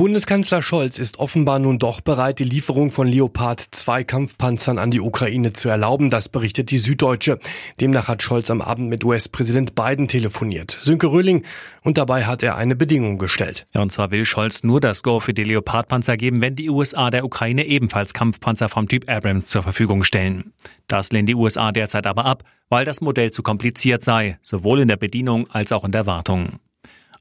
Bundeskanzler Scholz ist offenbar nun doch bereit, die Lieferung von Leopard 2 Kampfpanzern an die Ukraine zu erlauben. Das berichtet die Süddeutsche. Demnach hat Scholz am Abend mit US-Präsident Biden telefoniert. Sönke Röhling. Und dabei hat er eine Bedingung gestellt. Ja, und zwar will Scholz nur das Go für die Leopard-Panzer geben, wenn die USA der Ukraine ebenfalls Kampfpanzer vom Typ Abrams zur Verfügung stellen. Das lehnen die USA derzeit aber ab, weil das Modell zu kompliziert sei, sowohl in der Bedienung als auch in der Wartung.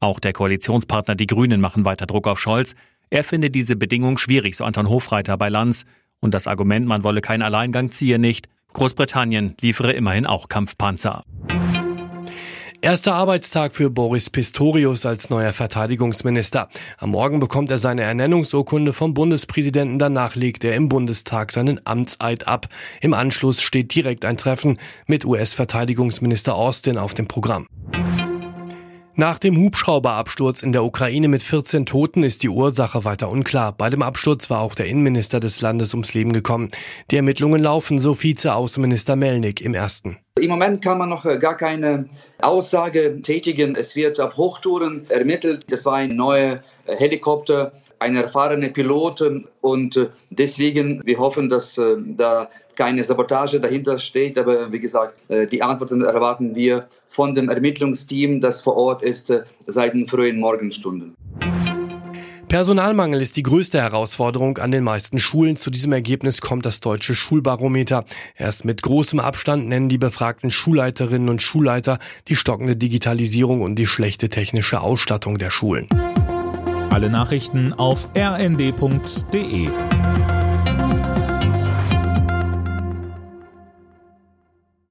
Auch der Koalitionspartner Die Grünen machen weiter Druck auf Scholz. Er finde diese Bedingung schwierig, so Anton Hofreiter bei Lanz. Und das Argument, man wolle keinen Alleingang ziehe nicht. Großbritannien liefere immerhin auch Kampfpanzer. Erster Arbeitstag für Boris Pistorius als neuer Verteidigungsminister. Am Morgen bekommt er seine Ernennungsurkunde vom Bundespräsidenten. Danach legt er im Bundestag seinen Amtseid ab. Im Anschluss steht direkt ein Treffen mit US-Verteidigungsminister Austin auf dem Programm. Nach dem Hubschrauberabsturz in der Ukraine mit 14 Toten ist die Ursache weiter unklar. Bei dem Absturz war auch der Innenminister des Landes ums Leben gekommen. Die Ermittlungen laufen, so Vize-Außenminister Melnik im ersten. Im Moment kann man noch äh, gar keine Aussage tätigen. Es wird auf Hochtouren ermittelt. Das war ein neuer äh, Helikopter, ein erfahrener Pilot und äh, deswegen wir hoffen, dass da keine Sabotage dahinter steht. Aber wie gesagt, die Antworten erwarten wir von dem Ermittlungsteam, das vor Ort ist, seit den frühen Morgenstunden. Personalmangel ist die größte Herausforderung an den meisten Schulen. Zu diesem Ergebnis kommt das deutsche Schulbarometer. Erst mit großem Abstand nennen die befragten Schulleiterinnen und Schulleiter die stockende Digitalisierung und die schlechte technische Ausstattung der Schulen. Alle Nachrichten auf rnd.de